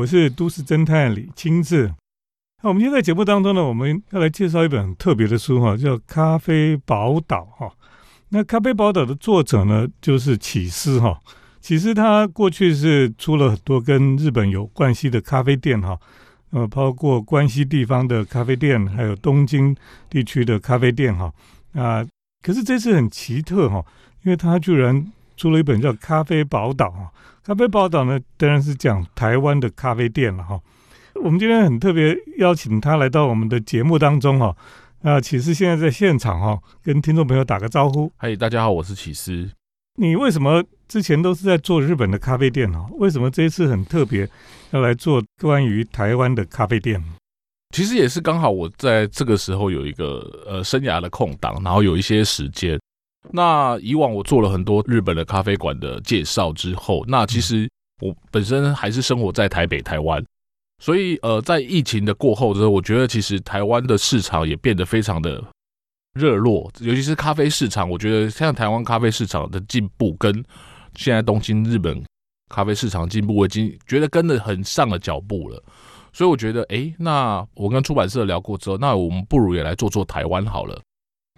我是都市侦探李清志。那我们今天在节目当中呢，我们要来介绍一本很特别的书哈，叫《咖啡宝岛》哈。那《咖啡宝岛》的作者呢，就是启司哈。启司他过去是出了很多跟日本有关系的咖啡店哈，呃，包括关西地方的咖啡店，还有东京地区的咖啡店哈。啊，可是这次很奇特哈，因为他居然出了一本叫《咖啡宝岛》哈。《咖啡报道》呢，当然是讲台湾的咖啡店了哈。我们今天很特别邀请他来到我们的节目当中哈，啊，启司现在在现场哈，跟听众朋友打个招呼。嗨，大家好，我是启思。你为什么之前都是在做日本的咖啡店哦？为什么这一次很特别要来做关于台湾的咖啡店？其实也是刚好我在这个时候有一个呃生涯的空档，然后有一些时间。那以往我做了很多日本的咖啡馆的介绍之后，那其实我本身还是生活在台北、台湾。所以，呃，在疫情的过后之后，我觉得其实台湾的市场也变得非常的热络，尤其是咖啡市场。我觉得像台湾咖啡市场的进步，跟现在东京、日本咖啡市场进步，我已经觉得跟得很上了脚步了。所以我觉得，哎，那我跟出版社聊过之后，那我们不如也来做做台湾好了。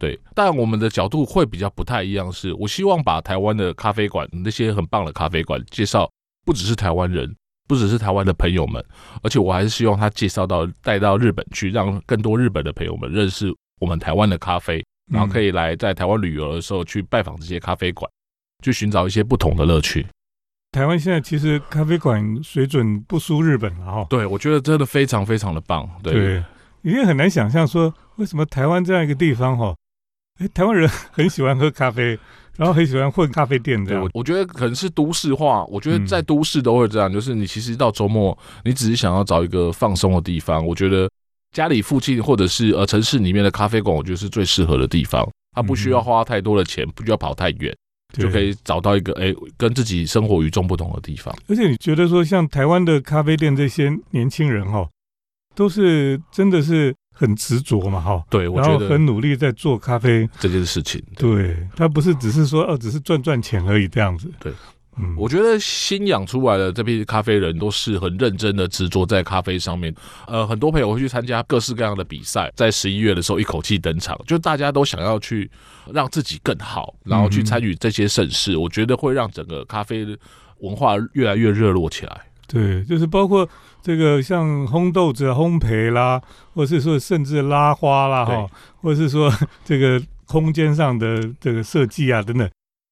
对，但我们的角度会比较不太一样，是我希望把台湾的咖啡馆那些很棒的咖啡馆介绍，不只是台湾人。不只是台湾的朋友们，而且我还是希望他介绍到带到日本去，让更多日本的朋友们认识我们台湾的咖啡，然后可以来在台湾旅游的时候去拜访这些咖啡馆，去寻找一些不同的乐趣。台湾现在其实咖啡馆水准不输日本了哈。对，我觉得真的非常非常的棒。对，你也很难想象说为什么台湾这样一个地方哈，哎，台湾人 很喜欢喝咖啡。然后很喜欢混咖啡店这样，我觉得可能是都市化。我觉得在都市都会这样，就是你其实到周末，你只是想要找一个放松的地方。我觉得家里附近或者是呃城市里面的咖啡馆，我觉得是最适合的地方。它不需要花太多的钱，不需要跑太远，就可以找到一个哎跟自己生活与众不同的地方。而且你觉得说，像台湾的咖啡店这些年轻人哈，都是真的是。很执着嘛，哈，对，我觉得很努力在做咖啡这件事情。对他不是只是说哦，只是赚赚钱而已这样子。对，嗯，我觉得新养出来的这批咖啡人都是很认真的执着在咖啡上面。呃，很多朋友会去参加各式各样的比赛，在十一月的时候一口气登场，就大家都想要去让自己更好，然后去参与这些盛事。我觉得会让整个咖啡文化越来越热络起来。对，就是包括这个像烘豆子、烘焙啦，或是说甚至拉花啦，哈，或者是说 这个空间上的这个设计啊等等，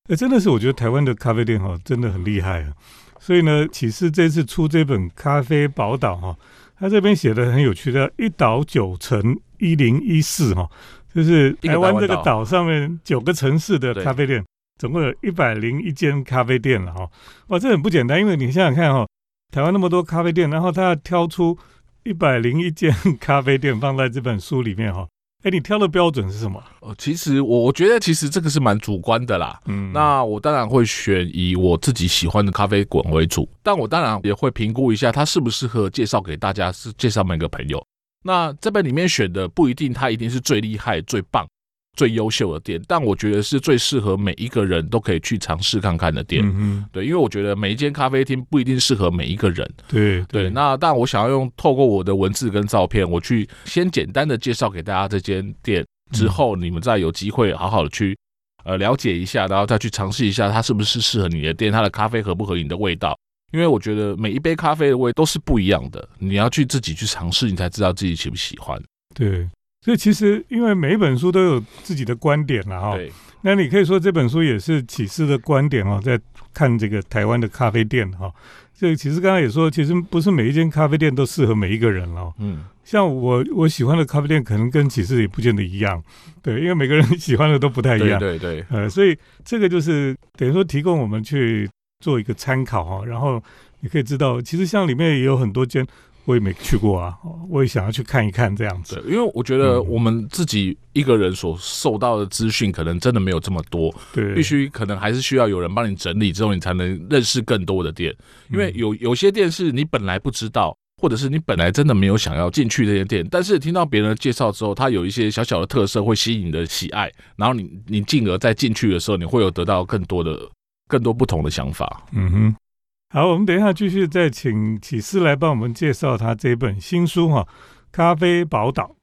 哎，真的是我觉得台湾的咖啡店哈真的很厉害啊。所以呢，启示这次出这本《咖啡宝岛》哈，他这边写的很有趣的，一岛九城一零一四哈，就是台湾这个岛上面九个城市的咖啡店，总共有一百零一间咖啡店了哈。哇，这很不简单，因为你想想看哈。台湾那么多咖啡店，然后他要挑出一百零一间咖啡店放在这本书里面哈。哎，你挑的标准是什么？哦，其实我我觉得其实这个是蛮主观的啦。嗯，那我当然会选以我自己喜欢的咖啡馆为主，但我当然也会评估一下它适不适合介绍给大家，是介绍每个朋友。那这本里面选的不一定它一定是最厉害、最棒。最优秀的店，但我觉得是最适合每一个人都可以去尝试看看的店。嗯对，因为我觉得每一间咖啡厅不一定适合每一个人。对对，那但我想要用透过我的文字跟照片，我去先简单的介绍给大家这间店，之后你们再有机会好好的去呃了解一下，然后再去尝试一下它是不是适合你的店，它的咖啡合不合你的味道。因为我觉得每一杯咖啡的味都是不一样的，你要去自己去尝试，你才知道自己喜不喜欢。对。所以其实，因为每一本书都有自己的观点了哈。对。那你可以说这本书也是启示的观点哦，在看这个台湾的咖啡店哈。这其实刚刚也说，其实不是每一间咖啡店都适合每一个人哦。嗯。像我我喜欢的咖啡店，可能跟启示也不见得一样。对，因为每个人 喜欢的都不太一样。对对。呃，所以这个就是等于说提供我们去做一个参考哈。然后你可以知道，其实像里面也有很多间。我也没去过啊，我也想要去看一看这样子。因为我觉得我们自己一个人所受到的资讯，可能真的没有这么多。对，必须可能还是需要有人帮你整理之后，你才能认识更多的店。因为有有些店是你本来不知道，或者是你本来真的没有想要进去这些店，但是听到别人的介绍之后，它有一些小小的特色会吸引你的喜爱，然后你你进而再进去的时候，你会有得到更多的更多不同的想法。嗯哼。好，我们等一下继续再请启思来帮我们介绍他这本新书哈，《咖啡宝岛》。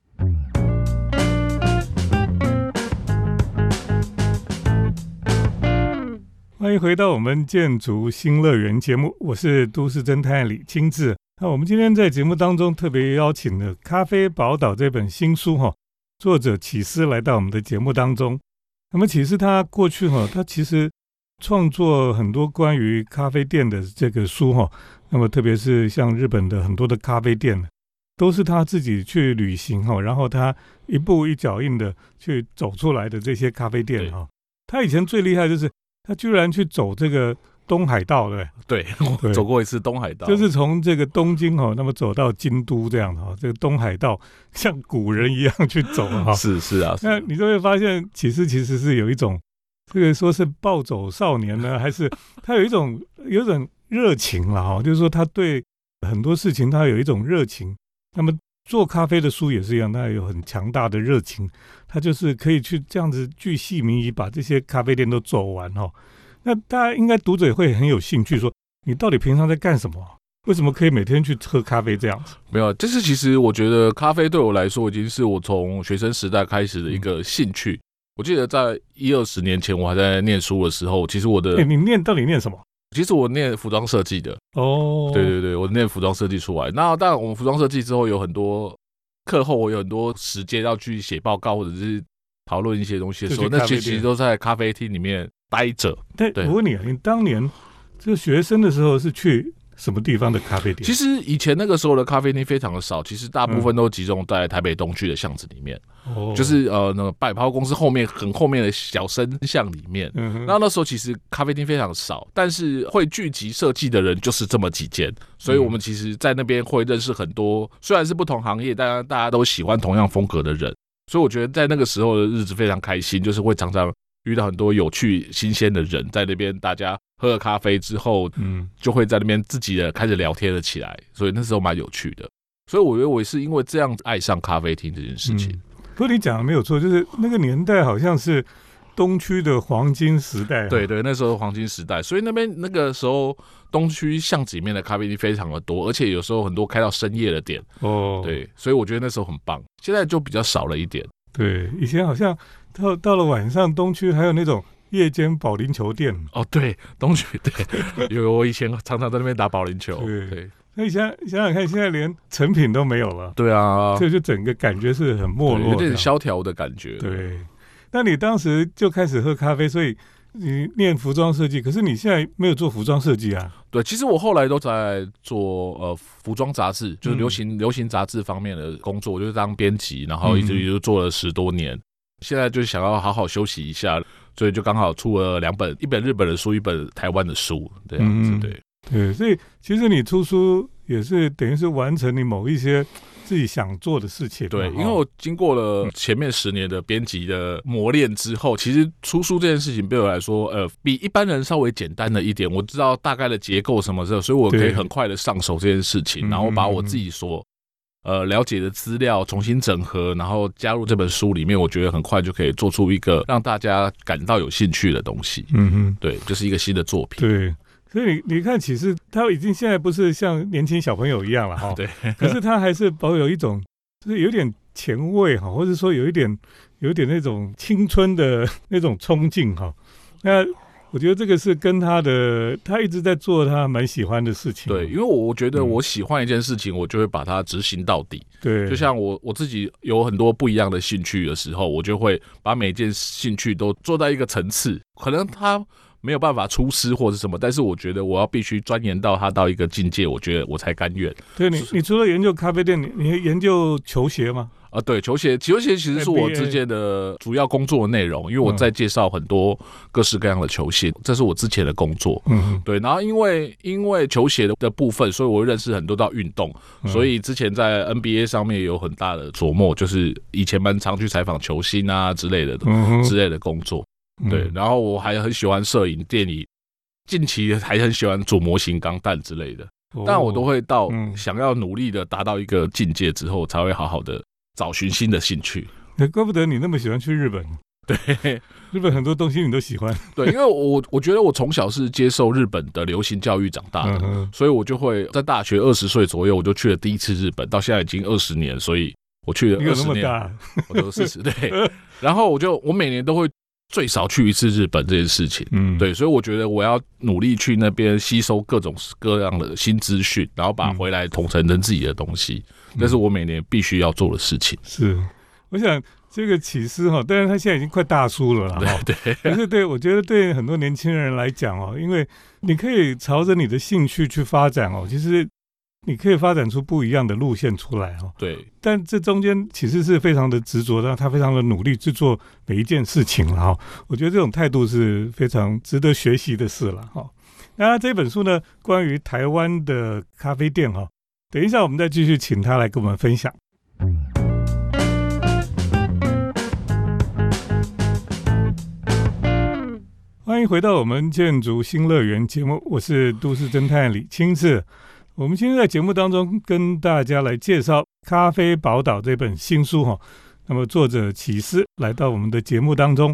欢迎回到我们建筑新乐园节目，我是都市侦探李清志。那我们今天在节目当中特别邀请了《咖啡宝岛》这本新书哈，作者启思来到我们的节目当中。那么启思他过去哈，他其实创作很多关于咖啡店的这个书哈。那么特别是像日本的很多的咖啡店，都是他自己去旅行哈，然后他一步一脚印的去走出来的这些咖啡店哈。他以前最厉害就是。他居然去走这个东海道，对对，走过一次东海道，就是从这个东京哈，那么走到京都这样哈，这个东海道像古人一样去走哈，是是啊，那你就会发现，其实其实是有一种这个说是暴走少年呢，还是 他有一种有一种热情了哈，就是说他对很多事情他有一种热情，那么。做咖啡的书也是一样，他有很强大的热情，他就是可以去这样子巨细靡遗把这些咖啡店都走完哈。那大家应该读者也会很有兴趣，说你到底平常在干什么？为什么可以每天去喝咖啡这样子？没有，这是其实我觉得咖啡对我来说已经是我从学生时代开始的一个兴趣。我记得在一二十年前我还在念书的时候，其实我的你念到底念什么？其实我念服装设计的哦，对对对，我念服装设计出来。那当然，我们服装设计之后有很多课后，我有很多时间要去写报告或者是讨论一些东西的时候，那其实都在咖啡厅里面待着。对，我问你啊，你当年这个学生的时候是去？什么地方的咖啡店？其实以前那个时候的咖啡厅非常的少，其实大部分都集中在台北东区的巷子里面，就是呃那个百抛公司后面很后面的小深巷里面。那那时候其实咖啡厅非常少，但是会聚集设计的人就是这么几间，所以我们其实在那边会认识很多，虽然是不同行业，但大家都喜欢同样风格的人，所以我觉得在那个时候的日子非常开心，就是会常常遇到很多有趣新鲜的人在那边，大家。喝了咖啡之后，嗯，就会在那边自己的开始聊天了起来，所以那时候蛮有趣的。所以我觉得我是因为这样爱上咖啡厅这件事情。不过你讲的没有错，就是那个年代好像是东区的黄金时代。对对，那时候黄金时代，所以那边那个时候东区巷子里面的咖啡厅非常的多，而且有时候很多开到深夜的店。哦，对，所以我觉得那时候很棒。现在就比较少了一点。对，以前好像到到了晚上，东区还有那种。夜间保龄球店哦，对，东区对，有我以前常常在那边打保龄球。对，那你想想想看，现在连成品都没有了。对啊，这就整个感觉是很没落，有点萧条的感觉。对，那你当时就开始喝咖啡，所以你念服装设计，可是你现在没有做服装设计啊？对，其实我后来都在做呃服装杂志，就是流行流行杂志方面的工作，我就当编辑，然后一直就做了十多年。现在就是想要好好休息一下。所以就刚好出了两本，一本日本的书，一本台湾的书，这样子，对对。所以其实你出书也是等于是完成你某一些自己想做的事情。对，因为我经过了前面十年的编辑的磨练之后，其实出书这件事情对我来说，呃，比一般人稍微简单了一点。我知道大概的结构什么的，所以我可以很快的上手这件事情，然后把我自己所。呃，了解的资料重新整合，然后加入这本书里面，我觉得很快就可以做出一个让大家感到有兴趣的东西。嗯哼，对，就是一个新的作品。对，所以你你看，其实他已经现在不是像年轻小朋友一样了 哈。对，可是他还是保有一种，就是有点前卫哈，或者说有一点有一点那种青春的 那种冲劲哈。那。我觉得这个是跟他的，他一直在做他蛮喜欢的事情。对，因为我觉得我喜欢一件事情，我就会把它执行到底。对，就像我我自己有很多不一样的兴趣的时候，我就会把每件兴趣都做到一个层次。可能他没有办法出师或者什么，但是我觉得我要必须钻研到他到一个境界，我觉得我才甘愿。对你，你除了研究咖啡店，你你研究球鞋吗？啊，对，球鞋，球鞋其实是我之前的主要工作的内容，因为我在介绍很多各式各样的球鞋，这是我之前的工作。嗯，对。然后因为因为球鞋的的部分，所以我认识很多到运动，所以之前在 NBA 上面有很大的琢磨，就是以前蛮常去采访球星啊之类的之类的工作。对，然后我还很喜欢摄影、电影，近期还很喜欢做模型、钢弹之类的，但我都会到想要努力的达到一个境界之后，才会好好的。找寻新的兴趣，那怪不得你那么喜欢去日本。对 日本很多东西你都喜欢，对，因为我我觉得我从小是接受日本的流行教育长大的，嗯所以我就会在大学二十岁左右我就去了第一次日本，到现在已经二十年，所以我去了二十年，大？我都四十对，然后我就我每年都会最少去一次日本这件事情。嗯，对，所以我觉得我要努力去那边吸收各种各样的新资讯，然后把嗯回来统成成自己的东西，这是我每年必须要做的事情。是，我想这个起司哈，但是他现在已经快大叔了啦，哈。对对可是对我觉得对很多年轻人来讲哦，因为你可以朝着你的兴趣去发展哦，其实你可以发展出不一样的路线出来哦。对，但这中间其实是非常的执着，让他非常的努力去做每一件事情了哈。我觉得这种态度是非常值得学习的事了哈。那这本书呢，关于台湾的咖啡店哈，等一下我们再继续请他来跟我们分享。欢迎回到我们建筑新乐园节目，我是都市侦探李清志。我们今天在节目当中跟大家来介绍《咖啡宝岛》这本新书哈。那么作者启思来到我们的节目当中。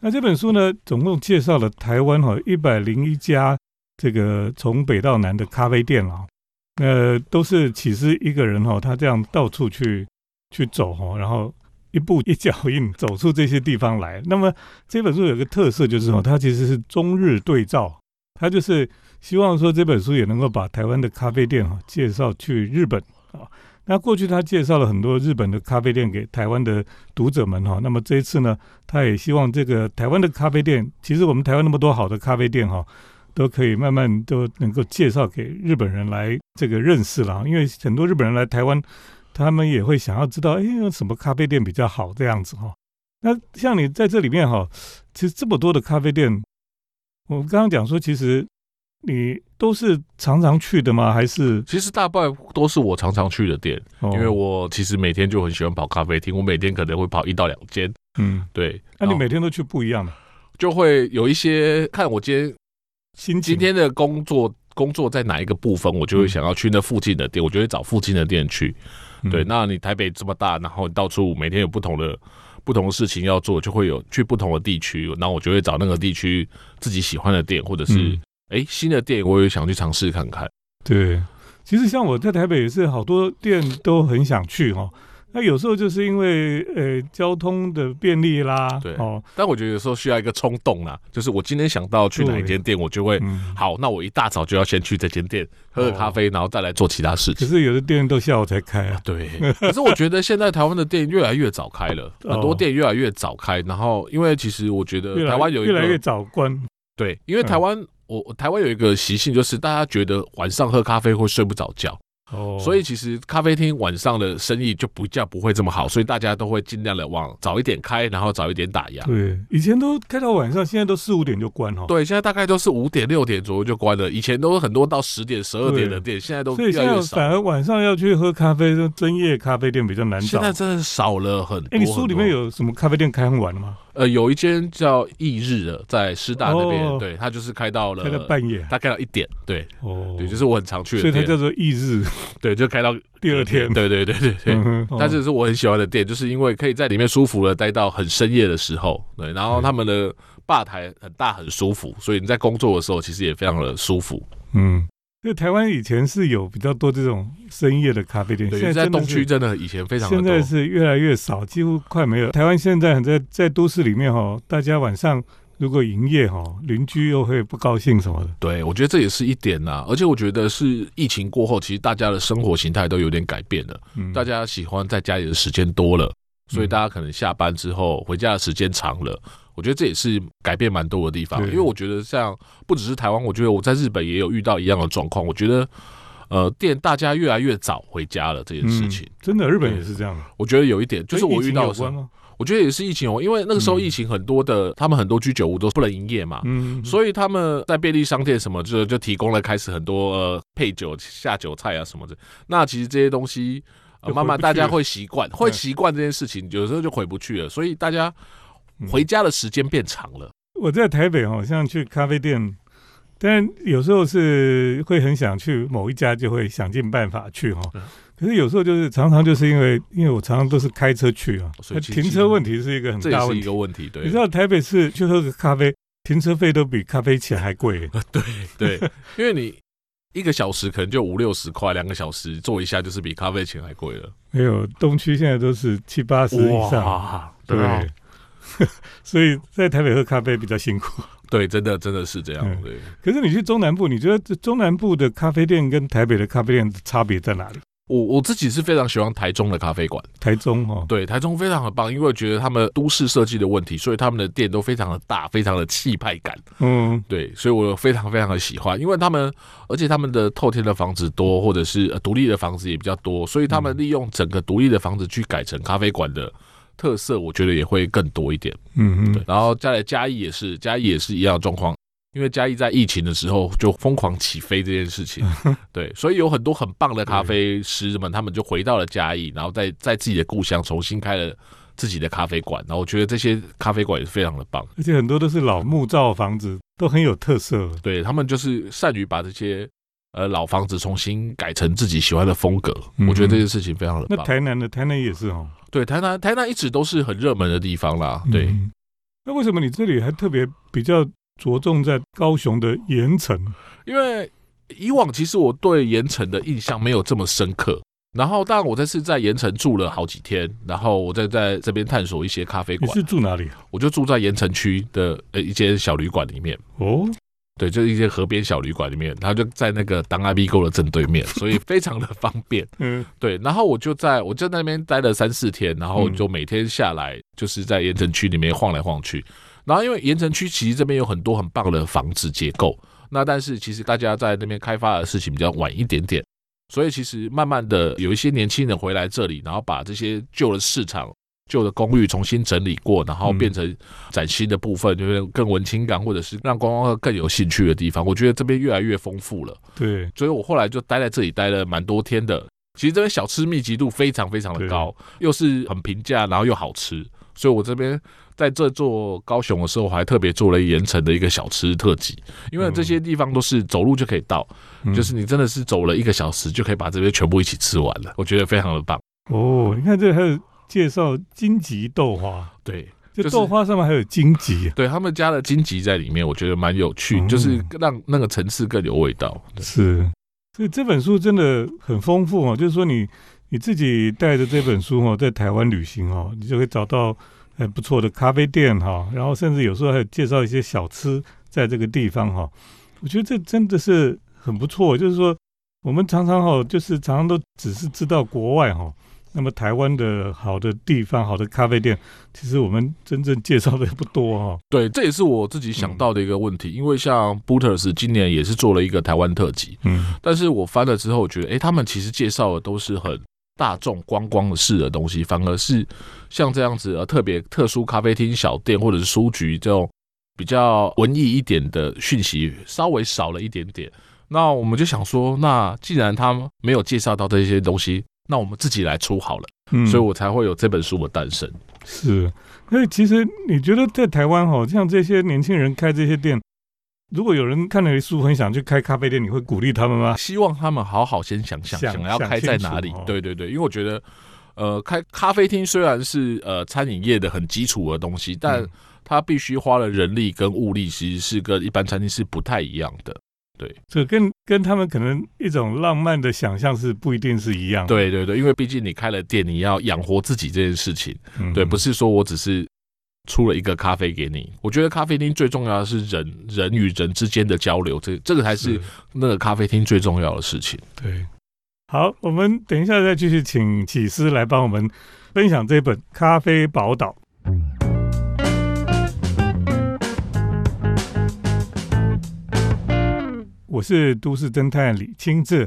那这本书呢，总共介绍了台湾哈一百零一家这个从北到南的咖啡店啊，呃，都是其实一个人哈，他这样到处去去走哈，然后一步一脚印走出这些地方来。那么这本书有个特色就是哦，它其实是中日对照，它就是希望说这本书也能够把台湾的咖啡店哈介绍去日本啊。那过去他介绍了很多日本的咖啡店给台湾的读者们哈，那么这一次呢，他也希望这个台湾的咖啡店，其实我们台湾那么多好的咖啡店哈，都可以慢慢都能够介绍给日本人来这个认识了，因为很多日本人来台湾，他们也会想要知道，哎，有什么咖啡店比较好这样子哈。那像你在这里面哈，其实这么多的咖啡店，我刚刚讲说，其实你都是常常去的吗？还是、其实大半都是我常常去的店，哦因为我其实每天就很喜欢跑咖啡厅，我每天可能会跑一到两间。嗯，对，那你每天都去不一样的就会有一些看我今天心今天的工作工作在哪一个部分，我就会嗯想要去那附近的店，我就会找附近的店去。对，嗯那你台北这么大，然后到处每天有不同的不同的事情要做，就会有去不同的地区，然后我就会找那个地区自己喜欢的店，或者是新的店，我也想去尝试看看。对，其实像我在台北也是好多店都很想去哈、那有时候就是因为呃交通的便利啦，对。哦，但我觉得有时候需要一个冲动啦，就是我今天想到去哪一间店，我就会嗯，好，那我一大早就要先去这间店喝个咖啡，然后再来做其他事情。可是有的店都下午才开啊，对，可是我觉得现在台湾的店越来越早开了，哦。很多店越来越早开。然后，因为其实我觉得台湾有一个越来越早关，对，因为台湾、我我台湾有一个习性，就是大家觉得晚上喝咖啡会睡不着觉，哦，所以其实咖啡厅晚上的生意就不叫不会这么好，所以大家都会尽量的往早一点开，然后早一点打烊。对，以前都开到晚上，现在都四五点就关哈、哦，对，现在大概都是五点六点左右就关了，以前都是很多到十点、十二点的店，现在都越来越少。反而晚上要去喝咖啡，就深夜咖啡店比较难找。现在真的少了很多。哎，你书里面有什么咖啡店开很晚的吗？呃有一间叫翌日的，在师大那边，哦。对，它就是开到了开到半夜。它开到一点，对哦，对，就是我很常去的店，所以它叫做翌日，对，就开到第二天。对对对对对。嗯哼，但是是我很喜欢的店，就是因为可以在里面舒服的待到很深夜的时候，对，然后他们的吧台很大很舒服，所以你在工作的时候其实也非常的舒服。嗯，因为台湾以前是有比较多这种深夜的咖啡店，对，现在东区真的以前非常现在，是越来越少，几乎快没有。台湾现在在在都市里面哈，大家晚上如果营业哈，邻居又会不高兴什么的。对我觉得这也是一点呐、而且我觉得是疫情过后，其实大家的生活形态都有点改变了。嗯，大家喜欢在家里的时间多了，所以嗯大家可能下班之后回家的时间长了。我觉得这也是改变蛮多的地方，因为我觉得像不只是台湾，我觉得我在日本也有遇到一样的状况。我觉得，呃，店大家越来越早回家了这件事情，嗯、真的，日本也是这样。我觉得有一点就是我遇到的时候跟疫情有关，吗？我觉得也是疫情哦，因为那个时候嗯疫情很多的，他们很多居酒屋都不能营业嘛，嗯，所以他们在便利商店什么就就提供了开始很多呃配酒下酒菜啊什么的。那其实这些东西、慢慢大家会习惯，会习惯这件事情，有时候就回不去了。所以大家嗯回家的时间变长了。我在台北好像去咖啡店，但有时候是会很想去某一家，就会想尽办法去哈。可是有时候就是常常就是因为，因为我常常都是开车去啊，停车问题是一个很大问题。一个问题，对。你知道台北市去喝个咖啡，停车费都比咖啡钱还贵。对对，因为你一个小时可能就五六十块，两个小时坐一下就是比咖啡钱还贵了。没有，东区现在都是七八十以上，对。所以在台北喝咖啡比较辛苦。对，真的真的是这样。对。可是你去中南部，你觉得这中南部的咖啡店跟台北的咖啡店差别在哪里？我我自己是非常喜欢台中的咖啡馆，台中哦，对，台中非常的棒，因为觉得他们都市设计的问题，所以他们的店都非常的大，非常的气派感，嗯，对，所以我非常非常的喜欢，因为他们，而且他们的透天的房子多，或者是独立的房子也比较多，所以他们利用整个独立的房子去改成咖啡馆的特色，我觉得也会更多一点，嗯嗯，对，然后再来嘉义也是，嘉义也是一样的状况。因为嘉义在疫情的时候就疯狂起飞这件事情，对，所以有很多很棒的咖啡师们，他们就回到了嘉义，然后在在自己的故乡重新开了自己的咖啡馆。然后我觉得这些咖啡馆也是非常的棒，而且很多都是老木造房子，都很有特色。对他们就是善于把这些呃老房子重新改成自己喜欢的风格。我觉得这件事情非常的棒。那台南的台南也是哦，对，台南台南一直都是很热门的地方啦。对，那为什么你这里还特别比较？着重在高雄的盐城，因为以往其实我对盐城的印象没有这么深刻。然后，当然我这次在盐城住了好几天，然后我再在这边探索一些咖啡馆。你是住哪里？我就住在盐城区的呃一间小旅馆里面。哦，对，就是一些河边小旅馆里面，它就在那个当阿 B 沟的正对面，所以非常的方便。嗯，对。然后我就在我就在那边待了三四天，然后就每天下来就是在盐城区里面晃来晃去。然后，因为盐城区其实这边有很多很棒的房子结构，那但是其实大家在那边开发的事情比较晚一点点，所以其实慢慢的有一些年轻人回来这里，然后把这些旧的市场、旧的公寓重新整理过，然后变成崭新的部分，就是更文青感，或者是让观光客更有兴趣的地方。我觉得这边越来越丰富了。对，所以我后来就待在这里待了蛮多天的。其实这边小吃密集度非常非常的高，又是很平价，然后又好吃，所以我这边。在这座高雄的时候，我还特别做了盐城的一个小吃特辑，因为这些地方都是走路就可以到，就是你真的是走了一个小时就可以把这边全部一起吃完了，我觉得非常的棒。哦，你看这还有介绍荆棘豆花，对，就豆花上面还有荆棘，对他们加了荆棘在里面，我觉得蛮有趣，就是让那个层次更有味道。是，所以这本书真的很丰富哦，就是说你你自己带着这本书哦，在台湾旅行哦，你就会找到。很不错的咖啡店哈，然后甚至有时候还有介绍一些小吃在这个地方哈，我觉得这真的是很不错。就是说，我们常常哈，就是常常都只是知道国外哈，那么台湾的好的地方、好的咖啡店，其实我们真正介绍的不多哈。对，这也是我自己想到的一个问题，因为像 Booters 今年也是做了一个台湾特辑，嗯，但是我翻了之后，我觉得，哎，他们其实介绍的都是很。大众观光式的东西，反而是像这样子呃特别特殊咖啡厅、小店或者是书局这种比较文艺一点的讯息稍微少了一点点。那我们就想说，那既然他没有介绍到这些东西，那我们自己来出好了。嗯，所以我才会有这本书的诞生。是，所以其实你觉得在台湾哈，像这些年轻人开这些店。如果有人看了书很想去开咖啡店，你会鼓励他们吗？希望他们好好先想想，想要开在哪里？对对对，因为我觉得，呃，开咖啡厅虽然是呃餐饮业的很基础的东西，但它必须花了人力跟物力，其实是跟一般餐厅是不太一样的。对，这跟跟他们可能一种浪漫的想象是不一定是一样。对对对，因为毕竟你开了店，你要养活自己这件事情，对，不是说我只是。出了一个咖啡给你，我觉得咖啡厅最重要的是人人与人之间的交流，这这个才是那个咖啡厅最重要的事情。对，好，我们等一下再继续请启思来帮我们分享这本《咖啡宝岛》。我是都市侦探李清志。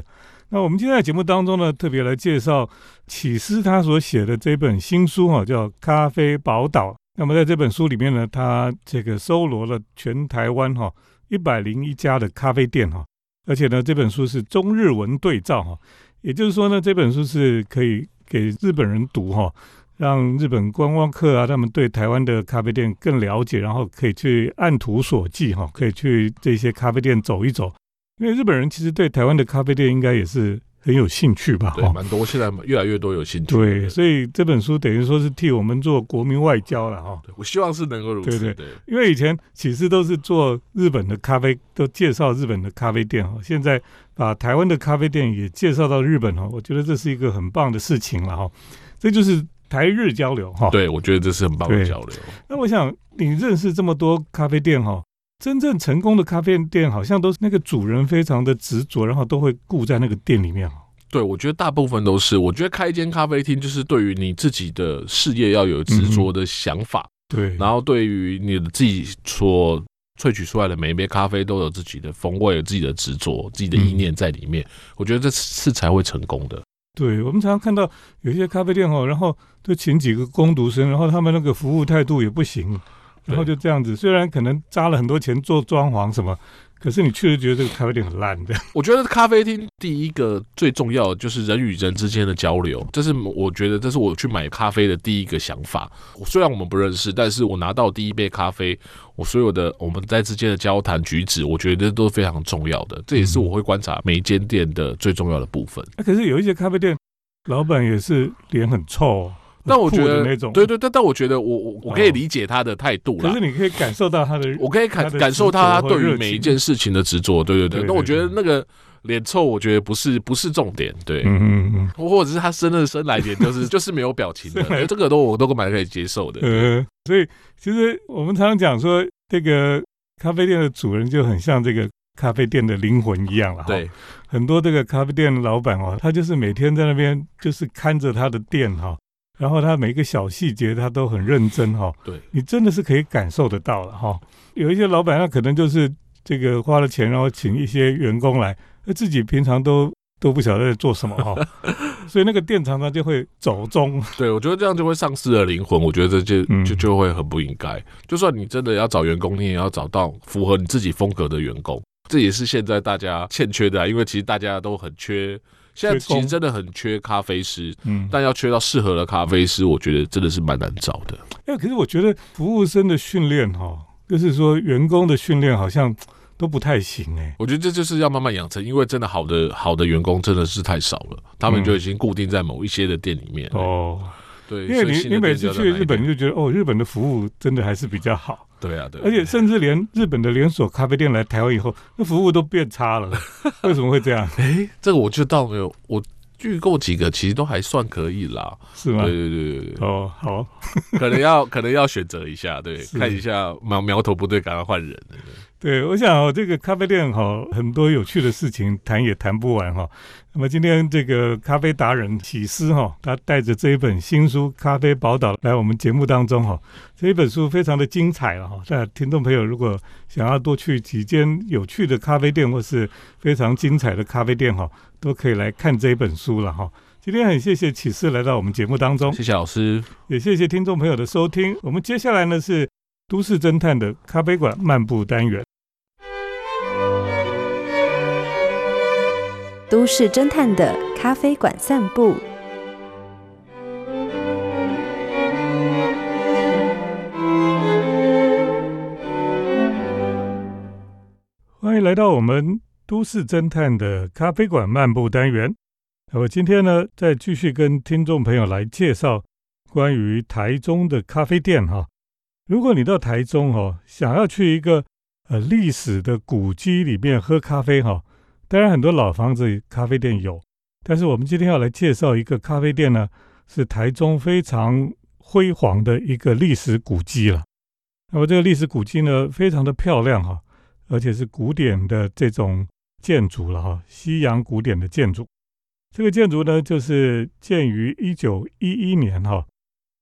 那我们今天在节目当中呢，特别来介绍启思他所写的这本新书哈，叫《咖啡宝岛》。那么在这本书里面呢，他这个搜罗了全台湾哈一百零一家的咖啡店哈，而且呢这本书是中日文对照哈，也就是说呢这本书是可以给日本人读哈，让日本观光客啊，他们对台湾的咖啡店更了解，然后可以去按图索骥哈，可以去这些咖啡店走一走。因为日本人其实对台湾的咖啡店应该也是很有兴趣吧？对，蛮多，现在越来越多有兴趣。对，所以这本书等于说是替我们做国民外交了哈。我希望是能够如此。对对，因为以前其实都是做日本的咖啡，都介绍日本的咖啡店哈。现在把台湾的咖啡店也介绍到日本哈，我觉得这是一个很棒的事情了哈。这就是台日交流哈。对，我觉得这是很棒的交流。那我想你认识这么多咖啡店哈。真正成功的咖啡店，好像都是那个主人非常的执着，然后都会顾在那个店里面。对，我觉得大部分都是。我觉得开一间咖啡厅，就是对于你自己的事业要有执着的想法。对，然后对于你的自己所萃取出来的每一杯咖啡，都有自己的风味、有自己的执着、自己的意念在里面。我觉得这是才会成功的。对，我们常常看到有一些咖啡店哦，然后就请几个工读生，然后他们那个服务态度也不行。然后就这样子，虽然可能扎了很多钱做装潢什么，可是你确实觉得这个咖啡店很烂的。我觉得咖啡厅第一个最重要的就是人与人之间的交流，这是我觉得这是我去买咖啡的第一个想法。虽然我们不认识，但是我拿到第一杯咖啡，我所有的我们在之间的交谈举止，我觉得都是非常重要的。这也是我会观察每一间店的最重要的部分。可是有一些咖啡店老板也是脸很臭。但我觉得那种，对对，但但我觉得我我我可以理解他的态度可是你可以感受到他的，我可以感感受他对于每一件事情的执着。对对对。那我觉得那个脸臭，我觉得不是不是重点。对，嗯嗯嗯。或者是他生的生来脸就是 就是没有表情的，这个都我都蛮可以接受的。嗯。所以其实我们常常讲说，这个咖啡店的主人就很像这个咖啡店的灵魂一样了。对。很多这个咖啡店的老板哦，他就是每天在那边就是看着他的店哈。然后他每一个小细节他都很认真哈，对你真的是可以感受得到了哈。有一些老板他可能就是这个花了钱，然后请一些员工来，那自己平常都都不晓得在做什么哈，所以那个店常常就会走中。对，我觉得这样就会丧失了灵魂。我觉得这就就就会很不应该。就算你真的要找员工，你也要找到符合你自己风格的员工。这也是现在大家欠缺的，因为其实大家都很缺。现在其实真的很缺咖啡师，嗯，但要缺到适合的咖啡师，我觉得真的是蛮难找的。哎，可是我觉得服务生的训练哈，就是说员工的训练好像都不太行哎。我觉得这就是要慢慢养成，因为真的好的好的员工真的是太少了，他们就已经固定在某一些的店里面哦。对，因为你你每次去日本，就觉得哦，日本的服务真的还是比较好。对啊，对。而且甚至连日本的连锁咖啡店来台湾以后，那服务都变差了。为什么会这样？哎，这个我就倒没有，我预购几个其实都还算可以啦。是吗？对对对对对。哦，好，可能要可能要选择一下，对，看一下苗苗头不对，赶快换人。对，我想哦，这个咖啡店哈，很多有趣的事情谈也谈不完哈。那么今天这个咖啡达人启思哈，他带着这一本新书《咖啡宝岛》来我们节目当中哈。这一本书非常的精彩了哈。那听众朋友如果想要多去几间有趣的咖啡店或是非常精彩的咖啡店哈，都可以来看这一本书了哈。今天很谢谢启思来到我们节目当中，谢谢老师，也谢谢听众朋友的收听。我们接下来呢是都市侦探的咖啡馆漫步单元。都市侦探的咖啡馆散步，欢迎来到我们都市侦探的咖啡馆漫步单元。那么今天呢，再继续跟听众朋友来介绍关于台中的咖啡店哈。如果你到台中哈，想要去一个呃历史的古迹里面喝咖啡哈。当然，很多老房子咖啡店有，但是我们今天要来介绍一个咖啡店呢，是台中非常辉煌的一个历史古迹了。那么这个历史古迹呢，非常的漂亮哈，而且是古典的这种建筑了哈，西洋古典的建筑。这个建筑呢，就是建于一九一一年哈，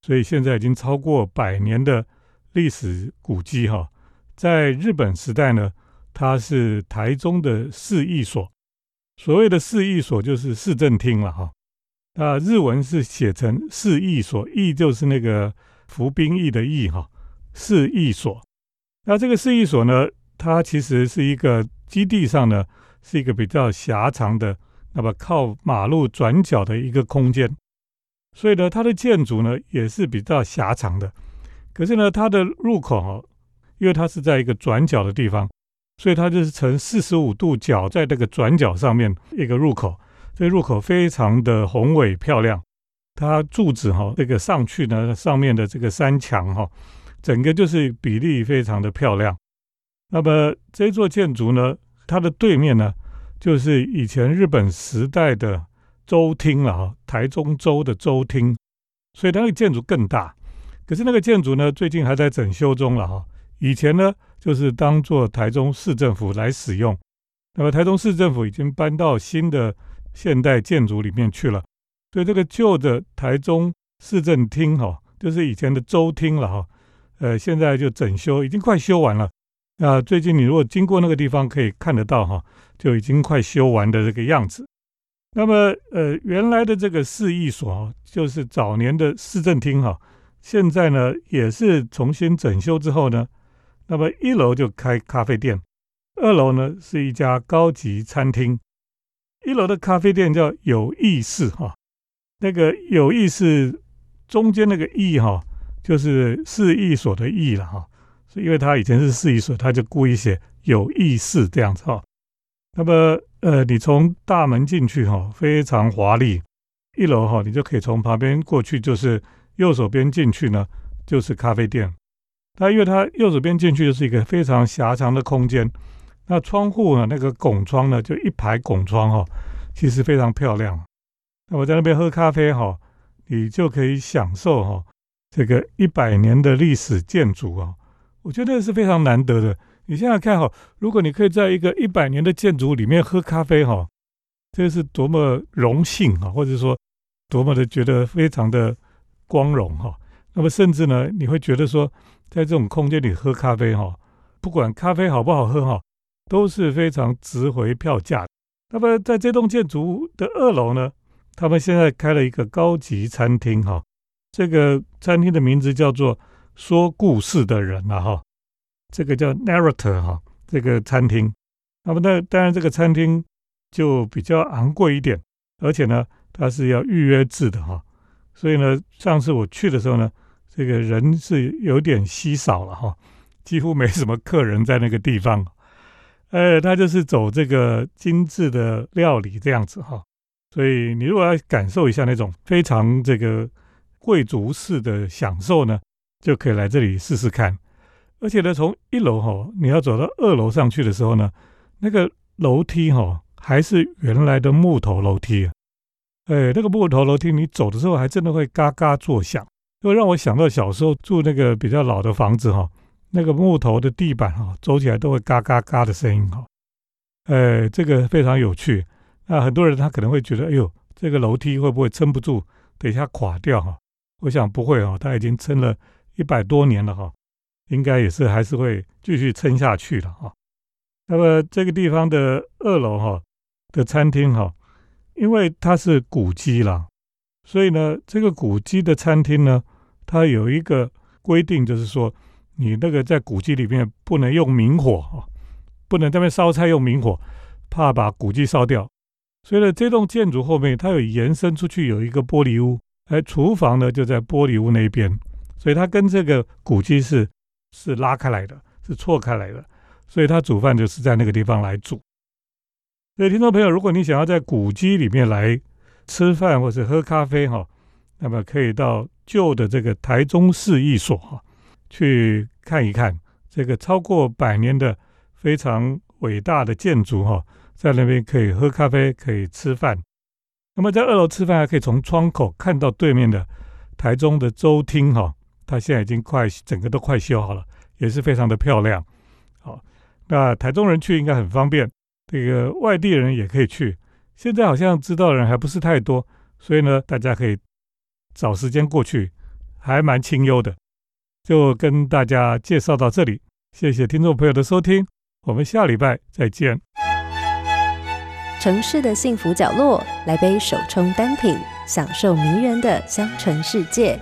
所以现在已经超过百年的历史古迹哈，在日本时代呢。它是台中的市役所，所谓的市役所就是市政厅了哈。那日文是写成市役所，役就是那个服兵役的役哈。市役所，那这个市役所呢，它其实是一个基地上呢，是一个比较狭长的，那么靠马路转角的一个空间。所以呢，它的建筑呢也是比较狭长的。可是呢，它的入口哈，因为它是在一个转角的地方，所以它就是呈四十五度角，在这个转角上面一个入口。这入口非常的宏伟漂亮，它柱子哈，这个上去呢，上面的这个山墙哈，整个就是比例非常的漂亮。那么这座建筑呢，它的对面呢，就是以前日本时代的州厅了哈，台中州的州厅，所以它的建筑更大。可是那个建筑呢，最近还在整修中了哈。以前呢，就是当做台中市政府来使用。那么台中市政府已经搬到新的。现代建筑里面去了，所以这个旧的台中市政厅哈，就是以前的州厅了哈，呃，现在就整修，已经快修完了。那最近你如果经过那个地方，可以看得到哈，就已经快修完的这个样子。那么，呃，原来的这个市役所就是早年的市政厅哈，现在呢也是重新整修之后呢，那么一楼就开咖啡店，二楼呢是一家高级餐厅。一楼的咖啡店叫有意思哈，那个有意思中间那个意哈，就是市役所的意了哈，是因为他以前是市役所，他就故意写有意思这样子哈。那么呃，你从大门进去哈，非常华丽。一楼哈，你就可以从旁边过去，就是右手边进去呢，就是咖啡店。它因为它右手边进去就是一个非常狭长的空间。那窗户呢？那个拱窗呢？就一排拱窗哈，其实非常漂亮。那我在那边喝咖啡哈，你就可以享受哈这个一百年的历史建筑啊，我觉得是非常难得的。你现在看哈，如果你可以在一个一百年的建筑里面喝咖啡哈，这是多么荣幸啊，或者说多么的觉得非常的光荣哈。那么甚至呢，你会觉得说，在这种空间里喝咖啡哈，不管咖啡好不好喝哈。都是非常值回票价。那么，在这栋建筑物的二楼呢，他们现在开了一个高级餐厅哈。这个餐厅的名字叫做“说故事的人”啊哈。这个叫 Narrator 哈，这个餐厅。那么，那当然这个餐厅就比较昂贵一点，而且呢，它是要预约制的哈。所以呢，上次我去的时候呢，这个人是有点稀少了哈，几乎没什么客人在那个地方。呃，他就是走这个精致的料理这样子哈，所以你如果要感受一下那种非常这个贵族式的享受呢，就可以来这里试试看。而且呢，从一楼哈，你要走到二楼上去的时候呢，那个楼梯哈还是原来的木头楼梯。哎，那个木头楼梯你走的时候还真的会嘎嘎作响，又让我想到小时候住那个比较老的房子哈。那个木头的地板哈，走起来都会嘎嘎嘎的声音哈，呃，这个非常有趣。那很多人他可能会觉得，哎呦，这个楼梯会不会撑不住，等一下垮掉哈？我想不会哈，它已经撑了一百多年了哈，应该也是还是会继续撑下去了哈。那么这个地方的二楼哈的餐厅哈，因为它是古迹了，所以呢，这个古迹的餐厅呢，它有一个规定，就是说。你那个在古迹里面不能用明火啊，不能在那边烧菜用明火，怕把古迹烧掉。所以呢，这栋建筑后面它有延伸出去有一个玻璃屋，而厨房呢就在玻璃屋那边，所以它跟这个古迹是是拉开来的，是错开来的。所以他煮饭就是在那个地方来煮。所以听众朋友，如果你想要在古迹里面来吃饭或者喝咖啡哈，那么可以到旧的这个台中市一所哈。去看一看这个超过百年的非常伟大的建筑哈，在那边可以喝咖啡，可以吃饭。那么在二楼吃饭还可以从窗口看到对面的台中的州厅哈，它现在已经快整个都快修好了，也是非常的漂亮。好，那台中人去应该很方便，这个外地人也可以去。现在好像知道的人还不是太多，所以呢，大家可以找时间过去，还蛮清幽的。就跟大家介绍到这里，谢谢听众朋友的收听，我们下礼拜再见。城市的幸福角落，来杯手冲单品，享受迷人的香醇世界。